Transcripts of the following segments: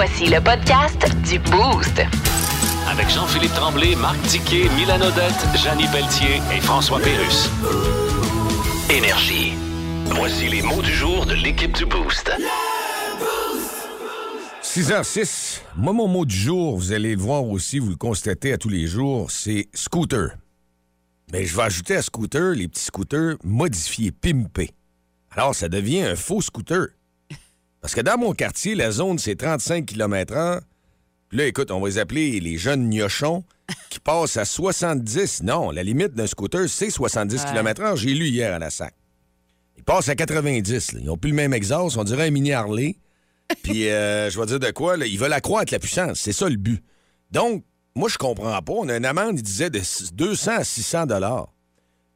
Voici le podcast du Boost. Avec Jean-Philippe Tremblay, Marc Tiquet, Milan Odette, Janine Pelletier et François Pérus. Énergie. Voici les mots du jour de l'équipe du Boost. 6h06. Moi, mon mot du jour, vous allez le voir aussi, vous le constatez à tous les jours, c'est scooter. Mais je vais ajouter à scooter les petits scooters modifiés, pimpés. Alors, ça devient un faux scooter. Parce que dans mon quartier, la zone, c'est 35 km/h. Puis là, écoute, on va les appeler les jeunes gnochons qui passent à 70. Non, la limite d'un scooter, c'est 70 km/h. J'ai lu hier à la SAC. Ils passent à 90. là. Ils n'ont plus le même exhaust. On dirait un mini Harley. Puis, euh, je vais dire de quoi, là, ils veulent accroître la puissance. C'est ça le but. Donc, moi, je comprends pas. On a une amende, il disait, de 200 à 600 dollars.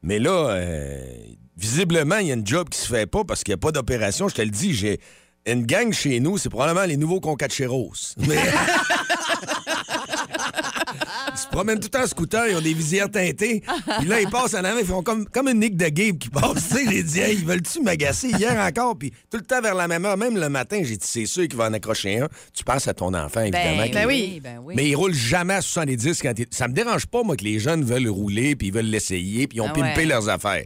Mais là, euh, visiblement, il y a une job qui se fait pas parce qu'il n'y a pas d'opération. Je te le dis, j'ai une gang chez nous, c'est probablement les nouveaux concacheros. Mais... Ils se promènent tout en scooter, ils ont des visières teintées. Puis là, ils passent en avant, ils font comme, comme une Nick de Gabe qui passe. Tu sais, j'ai dit, hey, ils veulent-tu m'agacer? Hier encore? Puis tout le temps vers la même heure, même le matin, j'ai dit, c'est sûr qu'il va en accrocher un. Tu penses à ton enfant, évidemment. Ben, qui- ben oui, ben oui. Mais ils roulent jamais à 70 quand ils- Ça me dérange pas, moi, que les jeunes veulent rouler, puis ils veulent l'essayer, puis ils ont Ah pimpé leurs affaires.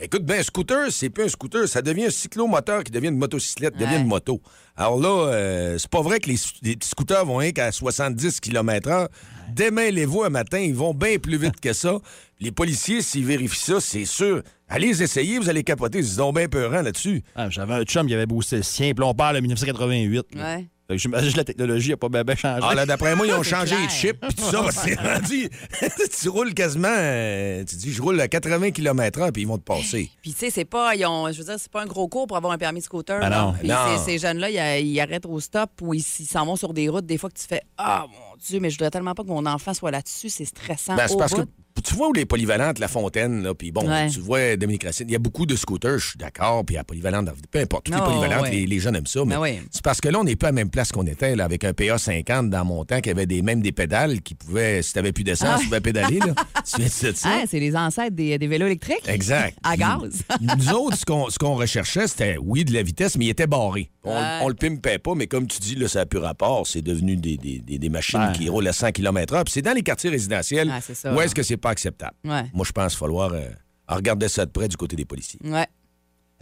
Écoute, ben, un scooter, c'est plus un scooter. Ça devient un cyclomoteur qui devient une motocyclette, devient Ouais. une moto. Alors là, euh, c'est pas vrai que les, les petits scooters vont rien qu'à 70 km/h. Démêlez-vous un matin, ils vont bien plus vite que ça. Les policiers, s'ils vérifient ça, c'est sûr. Allez les essayer, vous allez capoter. Ils ont bien peurant là-dessus. Ah, J'avais un chum qui avait boosté le sien, puis là, on parle de 1988. là. Ouais. Fait que J'imagine que la technologie n'a pas bien changé. Ah là, d'après moi, ils ont changé clair. les chips puis tout ça. C'est rendu. tu roules quasiment. euh, tu dis, je roule à 80 km/h puis ils vont te passer. Puis, tu sais, c'est pas, ils ont, je veux dire, c'est pas un gros cours pour avoir un permis de scooter. Ah non. Puis Non. ces- jeunes-là, ils, ils arrêtent au stop ou ils s'en vont sur des routes. Des fois que tu fais Ah, mon Dieu, mais je voudrais tellement pas que mon enfant soit là-dessus. C'est stressant. Ben, c'est parce que. Tu vois où les polyvalentes, la fontaine, là, puis bon, Ouais. tu vois Dominique Racine, il y a beaucoup de scooters, je suis d'accord, puis à polyvalente, peu importe, toutes les Oh, polyvalentes, ouais. les, les jeunes aiment ça, mais Ben c'est parce que là, on n'est pas à la même place qu'on était, là, avec un PA 50 dans mon temps, qui avait des, même des pédales qui pouvaient, si t'avais plus d'essence, Ah. tu pouvais pédaler, là. tu ça? Ah, c'est les ancêtres des, des vélos électriques. Exact. À gaz. Nous autres, ce qu'on, ce qu'on recherchait, c'était, oui, de la vitesse, mais il était barré. On, le pimpait pas, mais comme tu dis, là, ça n'a plus rapport. C'est devenu des, des- des- machines qui roulent à 100 km/h. C'est dans les quartiers résidentiels Ah, ça, où est-ce que c'est pas acceptable. Ouais. Moi, je pense qu'il va falloir euh, regarder ça de près du côté des policiers. Ouais.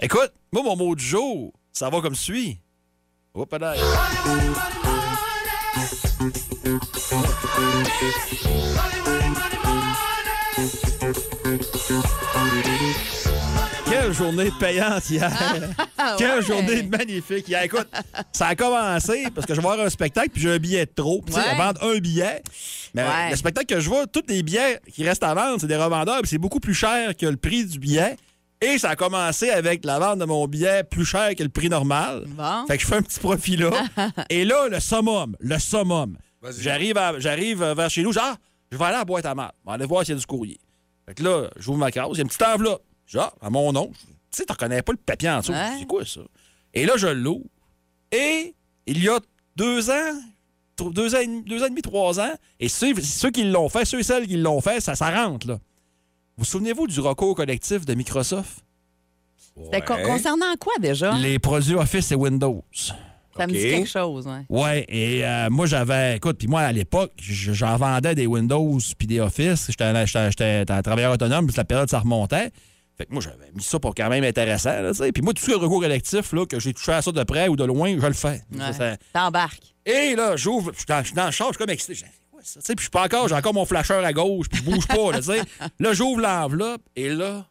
Écoute, moi, mon mot du jour, ça va comme suit. Quelle journée payante hier! Quelle ouais. journée magnifique hier! Écoute, ça a commencé parce que je vais voir un spectacle puis j'ai un billet de trop. Puis, Ouais. vendent un billet. Mais Ouais. le spectacle que je vois, tous les billets qui restent à vendre, c'est des revendeurs puis c'est beaucoup plus cher que le prix du billet. Et ça a commencé avec la vente de mon billet plus cher que le prix normal. Bon. Fait que je fais un petit profit là. Et là, le summum, le summum. J'arrive à- j'arrive euh, vers chez nous, genre, je vais aller à la boîte à mal. Je vais aller voir s'il y a du courrier. Fait que là, j'ouvre ma case, il y a une petite enveloppe. Genre, à mon nom. Tu sais, tu reconnais pas le papier en dessous. Ouais. C'est quoi ça? Et là, je l'ouvre. Et il y a deux ans, deux ans, et demi- deux ans et demi, trois ans, et ceux, ceux qui l'ont fait, ceux et celles qui l'ont fait, ça, ça rentre, là. Vous souvenez-vous du recours collectif de Microsoft? Concernant quoi déjà? Les produits Office et Windows. Ça me dit quelque chose, ouais. Ouais, et euh, moi, j'avais. Écoute, puis moi, à l'époque, j'en vendais des Windows puis des Office. J'étais un- j'étais- j'étais un travailleur autonome, puis la période, ça remontait. Fait que moi, j'avais mis ça pour quand même intéressant, là, tu sais. Puis moi, tout ce qui est recours collectif, là, que j'ai touché à ça de près ou de loin, je le fais. Ouais. ça- T'embarques. Et là, j'ouvre, je suis dans, je suis dans le char, je suis comme excité. C'est quoi ça? Tu sais, Puis je suis pas encore, j'ai encore mon flasheur à gauche, puis je bouge pas, là, tu sais. Là, j'ouvre l'enveloppe, et là,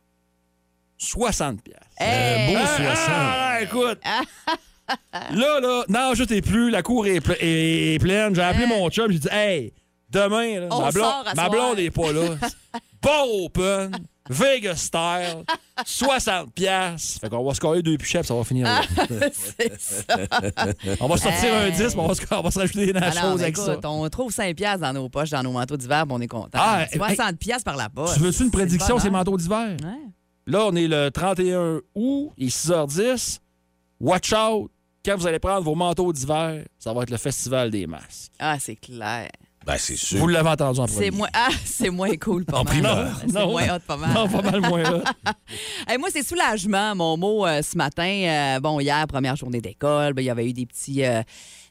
60 pièces. Hey! beau Ah, 60. ah, écoute. là, là, non, je t'ai plus, la cour est, ple- est- est pleine. J'ai appelé mon chum, j'ai dit, hey, demain, là, ma, blonde, sort à ma soir. blonde est pas là. pas open, Vegas style, 60 pièces. Fait qu'on va scorer deux pichets, ça va finir. C'est ça. On va sortir un Hey. 10, mais on va, se- on va se rajouter des Ah choses avec ça. on trouve 5 piastres dans nos poches, dans nos manteaux d'hiver, puis on est content. Ah, 60 piastres par la poche. Tu veux-tu une prédiction, bon, ces manteaux d'hiver? Ouais. Là, on est le 31 août, il est 6h10. Watch out! Quand vous allez prendre vos manteaux d'hiver, ça va être le festival des masques. Ah, c'est clair. Ben, c'est sûr. Vous l'avez entendu en premier. C'est moins, ah, c'est moins cool, pas En mal. primeur. C'est Non. moins hot, pas mal. Non, pas mal moins. Hey, moi, c'est soulagement, mon mot euh, ce matin. Euh, bon, hier, première journée d'école, ben, il y avait eu des petits. euh,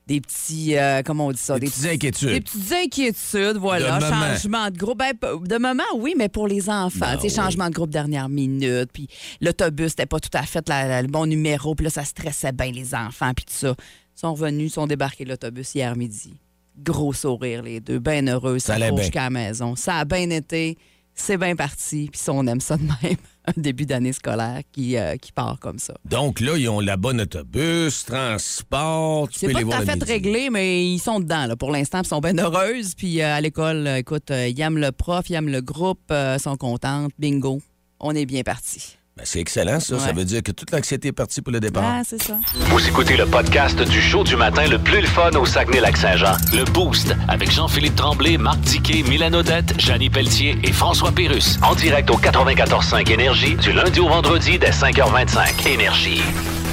des petits. euh, comment on dit ça? Des petites inquiétudes. Des petites inquiétudes, voilà. De changement de groupe. Ben, de moment, oui, mais pour les enfants. Ben sais, oui. changement de groupe dernière minute. Puis l'autobus, c'était pas tout à fait la- la- le bon numéro. Puis là, ça stressait bien les enfants. Puis tout ça. Ils sont revenus, ils sont débarqués de l'autobus hier midi. Gros sourire, les deux. Bien heureux. Ça allait jusqu'à la maison. Ça a bien été. C'est bien parti. Puis ça, on aime ça de même. Un début d'année scolaire qui, euh, qui part comme ça. Donc là, ils ont la bonne autobus, transport. Tu C'est peux pas les tout voir à fait réglé, mais ils sont dedans là, pour l'instant. Ils sont bien heureuses. Puis euh, à l'école, euh, écoute, ils aiment le prof, ils aiment le groupe, euh, sont contentes. Bingo, on est bien parti. Ben, c'est excellent, ça. Ça veut dire que toute l'anxiété est partie pour le départ. Ah, c'est ça. Vous écoutez le podcast du show du matin le plus le fun au Saguenay-Lac-Saint-Jean. Le Boost avec Jean-Philippe Tremblay, Marc Diquet, Milan Odette, Janine Pelletier et François Pérus. En direct au 94.5 Énergie du lundi au vendredi dès 5h25. Énergie.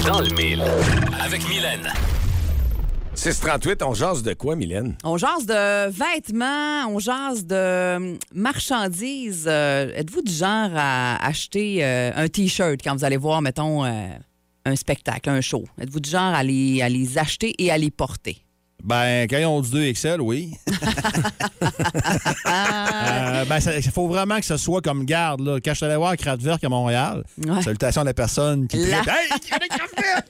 Dans le mille. Avec Mylène. 638, on jase de quoi, Mylène? On jase de vêtements, on jase de hum, marchandises. Euh, Êtes-vous du genre à acheter euh, un T-shirt quand vous allez voir, mettons, euh, un spectacle, un show? Êtes-vous du genre à les, à les acheter et à les porter? Ben, quand ils ont du 2XL, oui. Euh, ben, il faut vraiment que ce soit comme garde. Là. Quand je suis allé voir Kraftwerk à Montréal, Ouais. salutations à la personne qui La-. Hey!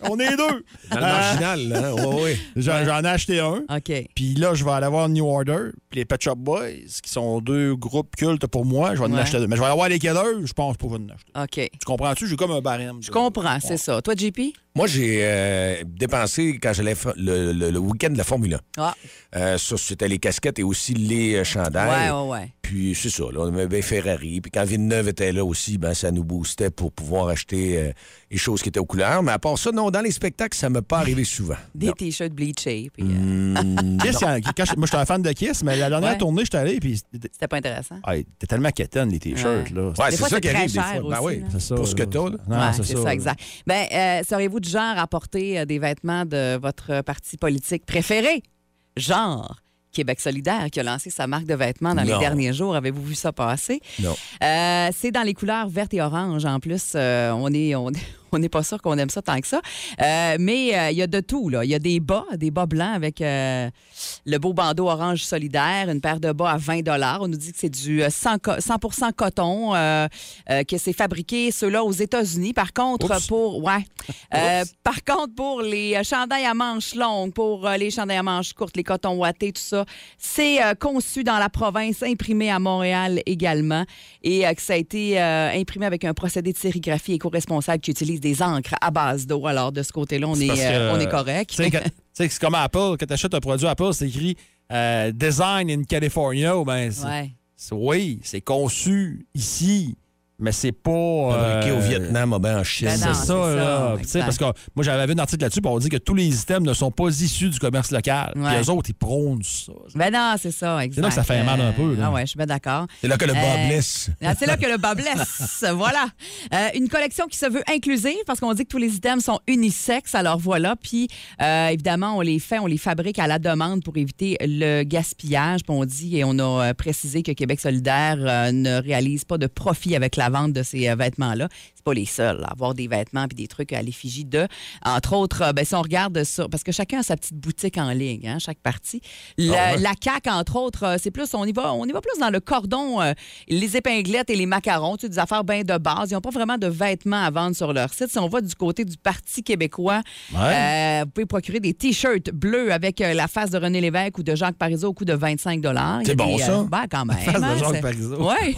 On est deux! Dans le Euh, marginal, là. Oui, oui. J'en j'en ai acheté un. OK. Puis là, je vais aller voir New Order, puis les Pet Shop Boys, qui sont deux groupes cultes pour moi. Je vais en Ouais. acheter deux. Mais je vais aller voir les Killers, je pense pas que je vais en acheter. OK. Tu comprends-tu? J'ai comme un barème. Je comprends, c'est ça. Toi, JP? Moi, j'ai euh, dépensé quand j'allais fa- le, le- le week-end de la Formule 1. Ah, Euh, ça, c'était les casquettes et aussi les euh, chandails. ouais, ouais, ouais. Puis c'est ça, là, on bien Ferrari. Puis quand Villeneuve était là aussi, ben, ça nous boostait pour pouvoir acheter euh, les choses qui étaient aux couleurs. Mais à part ça, non, dans les spectacles, ça ne m'est pas arrivé souvent. Des. T-shirts bleachés. Puis, euh, Mm, Kiss, quand- je- moi, j'étais un fan de Kiss, mais la dernière Ouais. tournée, j'étais allé, puis c'était pas intéressant. ah, t'es tellement quétaine, les t-shirts, Ouais. là. Ouais, c'est fois, ça c'est qui très arrive des cher fois. Ben aussi, oui. C'est ça, pour ce que t'as, Ouais, c'est ça. ça, exact. Ben, euh, seriez-vous du genre à porter euh, des vêtements de votre parti politique préféré? Genre Québec solidaire qui a lancé sa marque de vêtements dans les derniers jours. Avez-vous vu ça passer? Non. Euh, c'est dans les couleurs vertes et orange. En plus, euh, on est on, on n'est pas sûr qu'on aime ça tant que ça. Euh, mais euh, il y a de tout. Là. Il y a des bas, des bas blancs avec euh, le beau bandeau orange solidaire, une paire de bas à 20 On nous dit que c'est du euh, 100, co- 100 coton, que c'est fabriqué, ceux-là, aux États-Unis. Par contre, Oups. pour ouais, par contre, pour les chandails à manches longues, pour les chandails à manches courtes, les cotons ouatés, tout ça, c'est conçu dans la province, imprimé à Montréal également, et euh, que ça a été euh, imprimé avec un procédé de sérigraphie éco-responsable qui utilise des encres à base d'eau. Alors, de ce côté-là, on, est, euh, que, on est correct. Tu sais, c'est comme Apple, quand tu achètes un produit Apple, c'est écrit Design in California. Ben, Ouais. oui, c'est conçu ici, mais c'est pas. Fabriqué euh, au Vietnam, ou bien en Chine. Ben C'est ça, c'est ça, là. Parce que moi, j'avais vu un article là-dessus, puis on dit que tous les items ne sont pas issus du commerce local. Puis eux autres, ils prônent ça. Ben non, c'est ça, exact. là que ça fait mal un peu, là. Ah ouais, je suis bien d'accord. C'est là que le bas Euh, blesse. Ah, C'est là que le bas blesse. voilà. Euh, une collection qui se veut inclusive parce qu'on dit que tous les items sont unisexes. Alors voilà. Puis euh, évidemment, on les fait, on les fabrique à la demande pour éviter le gaspillage. Puis on dit et on a euh, précisé que Québec solidaire euh, ne réalise pas de profit avec la de ces euh, vêtements-là. C'est pas les seuls à avoir des vêtements puis des trucs à l'effigie de. Entre autres, euh, ben, si on regarde ça, parce que chacun a sa petite boutique en ligne, hein, chaque partie. La, Ah ouais. la CAQ, entre autres, euh, c'est plus, on y va, on y va plus dans le cordon, euh, les épinglettes et les macarons, tu sais, des affaires bien de base. Ils n'ont pas vraiment de vêtements à vendre sur leur site. Si on va du côté du Parti québécois, Ouais. euh, vous pouvez procurer des T-shirts bleus avec euh, la face de René Lévesque ou de Jacques Parizeau au coût de 25 Il y a C'est bon, des, ça? ben, quand même. Face de hein, Jacques Parizeau. Oui.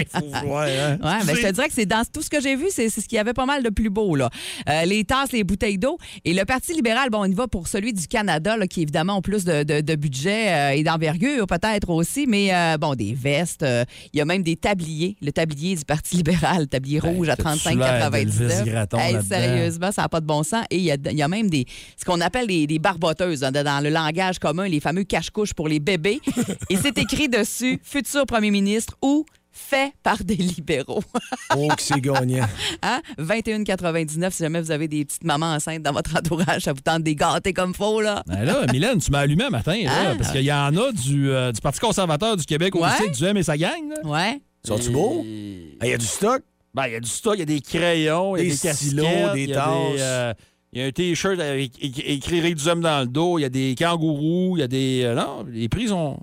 Il faut voir, hein. Ouais, ben, je te dirais que c'est dans tous tout ce que j'ai vu, c'est ce qu'il y avait pas mal de plus beau. Là. Euh, les tasses, les bouteilles d'eau. Et le Parti libéral, bon, on y va pour celui du Canada, là, qui évidemment ont plus de, de- de budget euh, et d'envergure peut-être aussi, mais euh, bon, des vestes. Il y a même des tabliers. Le tablier du Parti libéral, le tablier rouge à t'as-tu l'air d'Elvis 35,99. Gratton Hey, là-dedans? sérieusement, ça n'a pas de bon sens. Et il y a, il y a même des, ce qu'on appelle des, des barboteuses hein, dans le langage commun, les fameux cache-couches pour les bébés. et c'est écrit dessus futur premier ministre ou fait par des libéraux. Oh, que c'est gagnant. Hein? 21,99 si jamais vous avez des petites mamans enceintes dans votre entourage, ça vous tente des gâtés comme faux, là. Ben là, Mylène, tu m'as allumé un matin, là, Ah. parce qu'il y en a du, euh, du Parti conservateur du Québec Ouais. aussi, du M et sa gang. Là. Ouais. Sont-tu beaux? Et- Ah, Il y a du stock? Ben, il y a du stock, il y a des crayons, il y a Des des, stylos, des il tasses. des, euh, il y a un T-shirt avec écrit Rick Duhem dans le dos, il y a des kangourous, il y a des... euh, non, les prix sont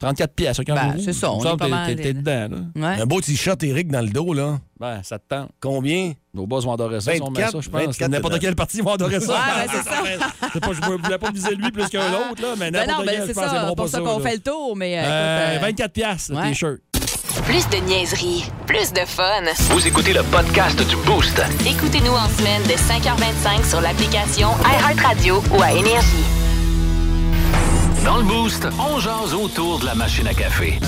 34 pièces un kangourou. Ben, c'est ça, on est pas que mal t'es- dedans, là. Ouais. Un beau t-shirt Eric dans le dos, là. Ben, ça te tente. Combien? Nos boss vont adorer ça, si on met 24, ça, je pense. 24 N'importe dedans. quel parti va adorer ça. Ouais, ben, c'est ça. Je ne voulais pas viser lui plus qu'un autre, là, mais Ben n'importe non, ben quel, c'est je pense, ça, pour ça qu'on fait le tour, mais euh, Euh, écoute, euh, 24 piastres, le ouais. T-shirt. Plus de niaiserie, plus de fun. Vous écoutez le podcast du Boost. Écoutez-nous en semaine de 5h25 sur l'application iHeartRadio ou à Énergie. Dans le Boost, on jase autour de la machine à café.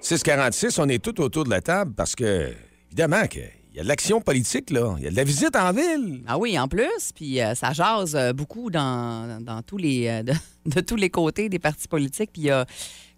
646, on est tout autour de la table parce que, évidemment, que il y a de l'action politique, là. Il y a de la visite en ville. Ah oui, en plus, puis euh, ça jase euh, beaucoup dans, dans tous les, euh, de, de tous les côtés des partis politiques, puis il y a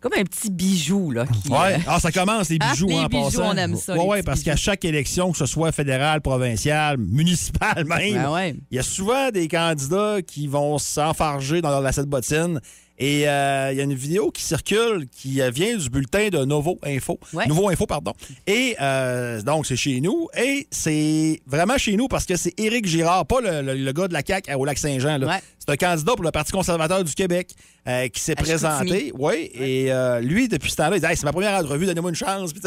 comme un petit bijou, là. Qui, Ouais. euh, Ah, ça commence, les Ah, bijoux les en bijoux, passant. on aime ça, les ouais, parce qu'à chaque élection, que ce soit fédérale, provinciale, municipale même, Ben ouais. il y a souvent des candidats qui vont s'enfarger dans leur lacet de bottine. Et euh, il y a une vidéo qui circule qui euh, vient du bulletin de Novo Info. Ouais. Nouveau Info, pardon. Et euh, donc, c'est chez nous. Et c'est vraiment chez nous parce que c'est Éric Girard, pas le, le- le gars de la CAQ au Lac-Saint-Jean. Ouais. C'est un candidat pour le Parti conservateur du Québec euh, qui s'est présenté. Oui, et lui, depuis ce temps-là, il dit Hey, c'est ma première entrevue, donnez-moi une chance. Puis,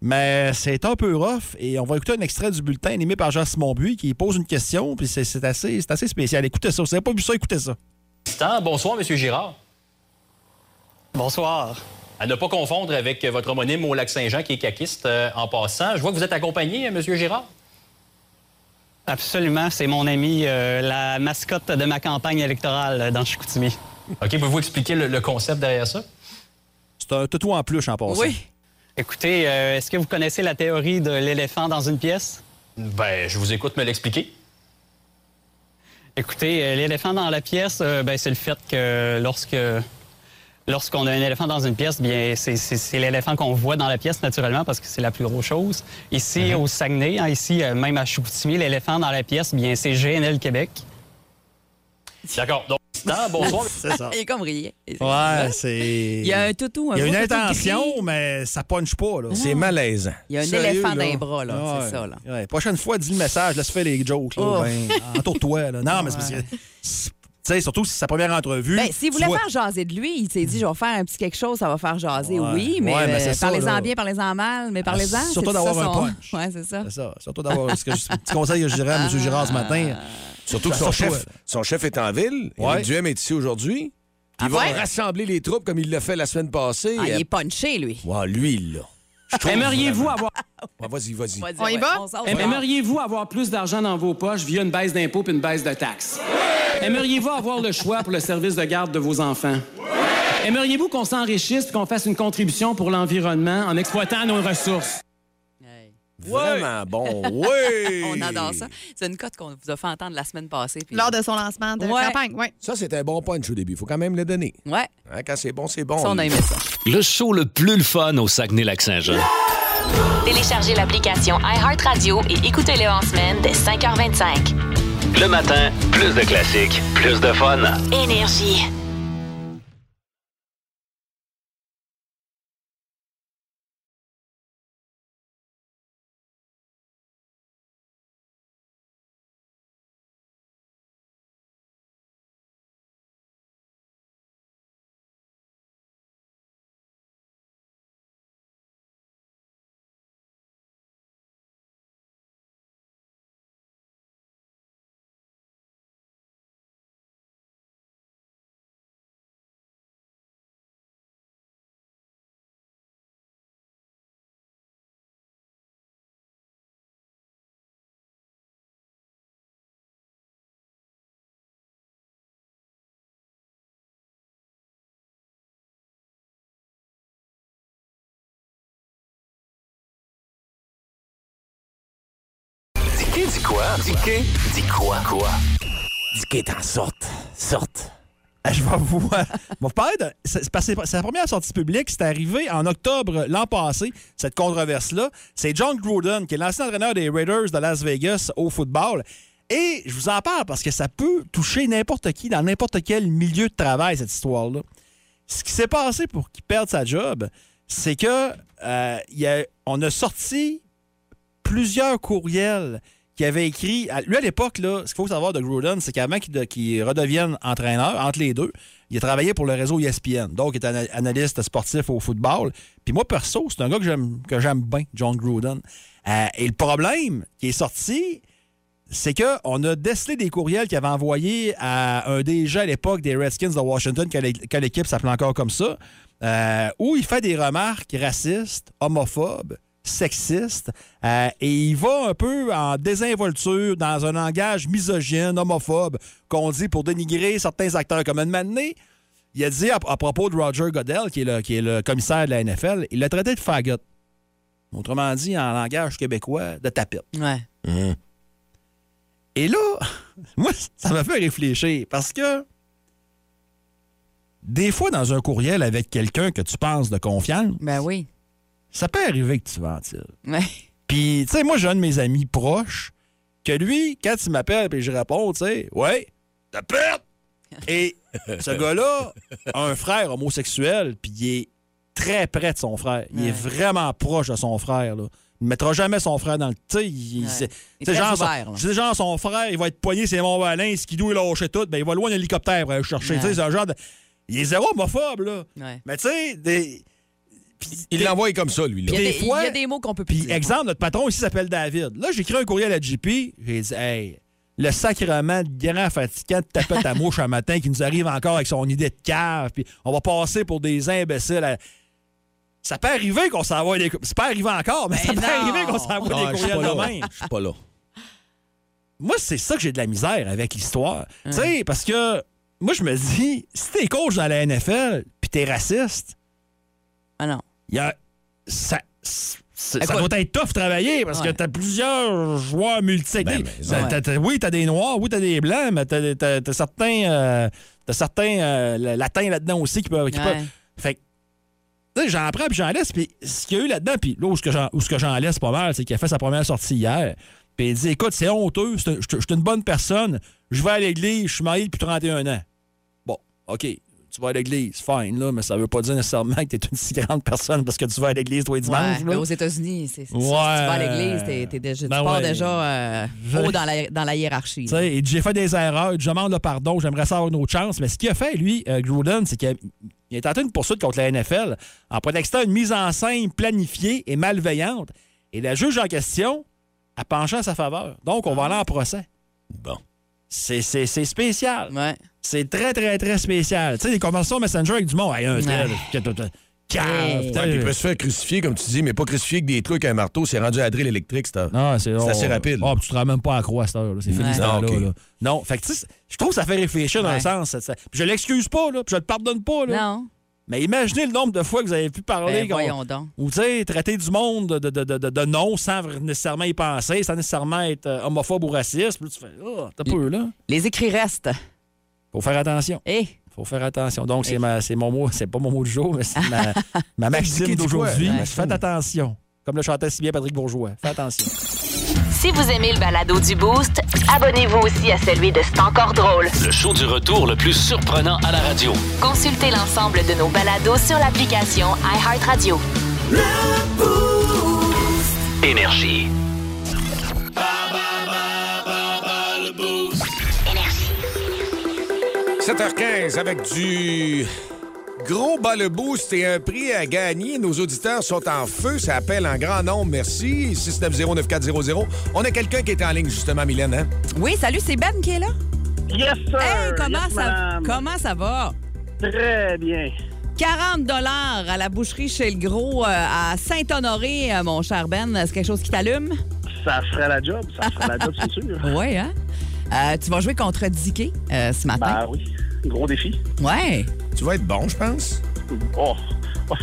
mais c'est un peu rough et on va écouter un extrait du bulletin animé par Jean-Simon Buis qui pose une question, puis c'est assez, c'est assez spécial. Écoutez ça. Vous n'avez pas vu ça, écoutez ça. Instant. Bonsoir, Monsieur Girard. Bonsoir. À ne pas confondre avec votre homonyme au Lac-Saint-Jean qui est caquiste euh, en passant. Je vois que vous êtes accompagné, Monsieur Girard. Absolument, c'est mon ami, euh, la mascotte de ma campagne électorale euh, dans Chicoutimi. OK, pouvez-vous expliquer le, le concept derrière ça? C'est un toutou en pluche en passant. Oui. Écoutez, euh, est-ce que vous connaissez la théorie de l'éléphant dans une pièce? Ben, je vous écoute me l'expliquer. Écoutez, euh, l'éléphant dans la pièce, euh, ben, c'est le fait que lorsque lorsqu'on a un éléphant dans une pièce, bien c'est- l'éléphant qu'on voit dans la pièce naturellement parce que c'est la plus grosse chose. Ici au Saguenay, hein, ici euh, même à Chicoutimi, l'éléphant dans la pièce, bien c'est GNL Québec. D'accord. Bonsoir. C'est ça. Il est comme rien. Ouais, c'est. Il y a un toutou, un Il y a une toutou intention, gris. mais ça punche pas. Là. C'est malaisant. Il y a un Sérieux, éléphant là. dans les bras, là. Ouais. C'est ça, là. Ouais, prochaine fois, dis le message, laisse faire les jokes. Là, Oh. ben, entoure-toi. Là. Non, mais c'est parce que. c'est- Tu sais, surtout si c'est sa première entrevue. Ben, s'il voulait vois- faire jaser de lui, il s'est dit, je vais faire un petit quelque chose, ça va faire jaser, Ouais. oui, mais, Ouais, mais euh, parlez-en bien, parlez-en mal, mais parlez-en. Ah, surtout d'avoir un son- punch. Ouais, c'est ça. C'est ça. Surtout d'avoir. ce que je- petit conseil que je dirais à M. Girard ce matin. Surtout que son chef, son chef est en ville. Ouais. Duhem est ici aujourd'hui. Ah il va ouais? rassembler les troupes comme il l'a fait la semaine passée. Ah, il est punché, lui. ouais, lui, là. Aimeriez-vous vraiment- avoir, Ouais, vas-y, vas-y. Va dire, On y ouais, va? sort, aim- ouais. aimeriez-vous avoir plus d'argent dans vos poches via une baisse d'impôts et une baisse de taxes? Aimeriez-vous avoir le choix pour le service de garde de vos enfants? Aimeriez-vous qu'on s'enrichisse et qu'on fasse une contribution pour l'environnement en exploitant nos ressources? Vraiment bon. Oui! On adore ça. C'est une cote qu'on vous a fait entendre la semaine passée. puis- Lors de son lancement de Ouais. campagne, oui. Ça, c'est un bon punch au début. Il faut quand même le donner. Ouais, Hein, quand c'est bon, c'est bon. ça, on a aimé ça. Le show le plus le fun au Saguenay-Lac-Saint-Jean. Téléchargez l'application iHeartRadio et écoutez-le en semaine dès 5h25. Le matin, plus de classiques, plus de fun. Énergie. Dicky dit quoi? Dit quoi? Quoi? Dicky est en sorte. Sorte. Euh, Je vais vous, euh, parler de. C'est la première sortie publique. C'est arrivé en octobre l'an passé, cette controverse-là. C'est John Gruden, qui est l'ancien entraîneur des Raiders de Las Vegas au football. Et je vous en parle parce que ça peut toucher n'importe qui dans n'importe quel milieu de travail, cette histoire-là. Ce qui s'est passé pour qu'il perde sa job, c'est que euh, y a- on a sorti plusieurs courriels qu'il avait écrit. Lui, à l'époque, ce qu'il faut savoir de Gruden, c'est qu'avant qu'il de- qu'il redevienne entraîneur, entre les deux, il a travaillé pour le réseau ESPN. Donc, il est ana- analyste sportif au football. Puis moi, perso, c'est un gars que j'aime que bien, John Gruden. Euh, et le problème qui est sorti, c'est qu'on a décelé des courriels qu'il avait envoyés à un DG à l'époque des Redskins de Washington, quand l'équipe s'appelait encore comme ça, euh, où il fait des remarques racistes, homophobes, sexistes, euh, et il va un peu en désinvolture dans un langage misogyne, homophobe, qu'on dit pour dénigrer certains acteurs. Comme un il a dit à, à propos de Roger Goodell, qui est, le, qui est le commissaire de la NFL, il l'a traité de fagot. Autrement dit, en langage québécois, de tapette. Ouais. Et là, moi, ça m'a fait réfléchir parce que des fois, dans un courriel avec quelqu'un que tu penses de confiance, Ben oui. Ça peut arriver que tu ventiles. Ouais. Puis, tu sais, moi, j'ai un de mes amis proches que lui, quand il m'appelle et je réponds, tu sais, ouais, t'as peur! Et ce gars-là a un frère homosexuel, puis il est très près de son frère. Il est vraiment proche de son frère, là. Il ne mettra jamais son frère dans le. Tu sais, c'est- genre, son- frère, il va être poigné, c'est mon valin, skidou, il lâché tout, ben, il va loin d'un hélicoptère pour aller le chercher. Ouais. Tu sais, c'est un genre de. Il est zéro homophobe, là. Ouais. Mais tu sais, des. Il l'envoie comme ça, lui. Il y, a Des des, il y fois- a des mots qu'on peut plus dire. exemple, notre patron ici s'appelle David. Là, j'ai écrit un courriel à JP. J'ai dit, hey, le sacrement de grand fatigant de tapette à mouche un matin qui nous arrive encore avec son idée de cave, puis on va passer pour des imbéciles. à- Ça peut arriver qu'on s'envoie des. C'est pas arrivé encore, mais Ben ça peut arriver qu'on s'envoie des courriels pas de là. même. Je suis pas là. Moi, c'est ça que j'ai de la misère avec l'histoire. Tu sais, parce que moi, je me dis, si t'es coach dans la NFL, puis t'es raciste, Ah non. Il y a. Ça, ça doit être tough travailler parce Ouais. que t'as plusieurs joueurs multisexués. Ben, T'as- t'as- oui, t'as des noirs, oui, t'as des blancs, mais t'as, t'as- t'as certains, euh, t'as certains euh, latins là-dedans aussi qui peuvent. qui Ouais. peuvent- Fait que, tu sais, j'en prends puis j'en laisse. Puis ce qu'il y a eu là-dedans, puis là où ce que j'en, où ce que j'en laisse pas mal, c'est qu'il a fait sa première sortie hier. Puis il dit Écoute, c'est honteux, je suis une bonne personne, je vais à l'église, je suis marié depuis 31 ans. Bon, OK. Tu vas à l'église, fine, là, mais ça veut pas dire nécessairement que tu es une si grande personne parce que tu vas à l'église tous les dimanches. Ouais, mais aux États-Unis, c'est. Ouais. Si tu vas à l'église, t'es- t'es déjà- tu Ben pars ouais. déjà euh, haut dans la, dans la hiérarchie. Tu sais, il dit, j'ai fait des erreurs, je demande le pardon, j'aimerais ça avoir une autre chance. Mais ce qu'il a fait, lui, euh, Gruden, c'est qu'il a, il a tenté une poursuite contre la NFL en prétextant une mise en scène planifiée et malveillante. Et la juge en question a penché en sa faveur. Donc, on va aller en procès. Bon. C'est c'est- c'est spécial. Ouais. C'est très, très, très spécial. Tu sais, les conversations Messenger avec du monde, hey, un tel, cave, Ouais. il peut se faire crucifier, comme tu dis, mais pas crucifier avec des trucs avec un marteau. C'est rendu à drill électrique, c'est C'est assez oh, rapide. Oh, puis tu te rends même pas à croix à cette heure. C'est fini Ouais. Ah, là. Non, fait que tu sais, je trouve que ça fait réfléchir dans un Ouais. sens. ça- ça- puis je l'excuse pas, là, puis je le pardonne pas. Là. Non. Mais imaginez le nombre de fois que vous avez pu parler. Ben, qu'on- voyons donc. Ou, tu sais, traiter du monde de, de, de, de, de non sans nécessairement y penser, sans nécessairement être euh, homophobe ou raciste. Puis tu fais, oh, t'as peu, là. Les écrits restent. Faut faire attention. Eh, Faut faire attention. Donc, c'est ma- c'est mon mot, c'est pas mon mot du jour, mais c'est ma, ma maxime d'aujourd'hui. Faites attention. Comme le chantait si bien Patrick Bourgeois. Faites attention. Si vous aimez le balado du Boost, abonnez-vous aussi à celui de C'est encore drôle. Le show du retour le plus surprenant à la radio. Consultez l'ensemble de nos balados sur l'application iHeartRadio. Énergie. 7h15 avec du gros bas le boost et un prix à gagner. Nos auditeurs sont en feu. Ça appelle en grand nombre. Merci. 690-9400. On a quelqu'un qui est en ligne, justement, Mylène. Hein? Oui, salut, c'est Ben qui est là? Yes, sir! Hey, comment, Yes, ça, comment ça va? Très bien. 40 dollars à la boucherie chez le gros euh, à Saint-Honoré, euh, mon cher Ben. C'est quelque chose qui t'allume? Ça ferait la job, ça ferait la job, c'est sûr. Oui, hein? Euh, tu vas jouer contre Dicky euh, ce matin. Ben oui, gros défi. Ouais. Tu vas être bon, je pense. Oh,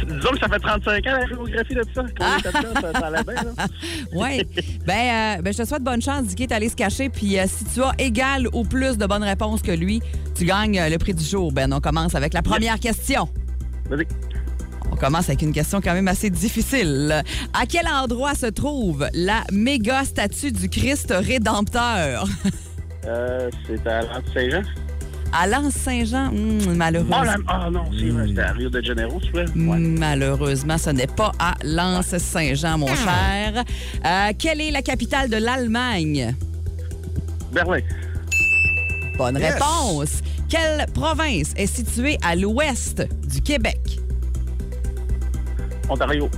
Disons que ça fait 35 ans la géographie de ça. Temps ça, ça allait bien, là? Oui. Ben, euh, ben, je te souhaite bonne chance, Dicky, d'aller se cacher. Puis euh, si tu as égal ou plus de bonnes réponses que lui, tu gagnes euh, le prix du jour. Ben, on commence avec la première question. Vas-y. On commence avec une question quand même assez difficile. À quel endroit se trouve la méga statue du Christ rédempteur? Euh, c'est à l'Anse-Saint-Jean. À Lens-Saint-Jean, hmm, malheureusement. Oh, ah non, c'est vrai, c'était à Rio de Janeiro, tu vois. Ouais. Malheureusement, ce n'est pas à Lens-Saint-Jean, mon cher. Euh, quelle est la capitale de l'Allemagne? Berlin. Bonne Yes. réponse. Quelle province est située à l'ouest du Québec? Ontario.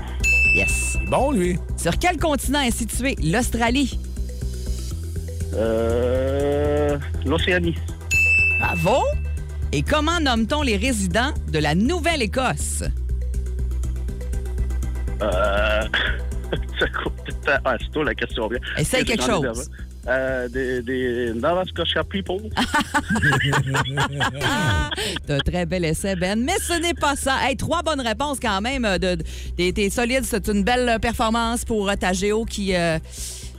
Yes. Bon, lui. Sur quel continent est située l'Australie? Euh, L'Océanie. Bravo. Et comment nomme-t-on les résidents de la Nouvelle-Écosse? Euh... ça coûte- ah, c'est toi la question bien. Essaye quelque chose. Euh, des, des Nova Scotia people. C'est un très bel essai, Ben. Mais ce n'est pas ça. Hey, trois bonnes réponses quand même. euh, De, de- t'es, solide. C'est une belle performance pour euh, ta géo qui, euh,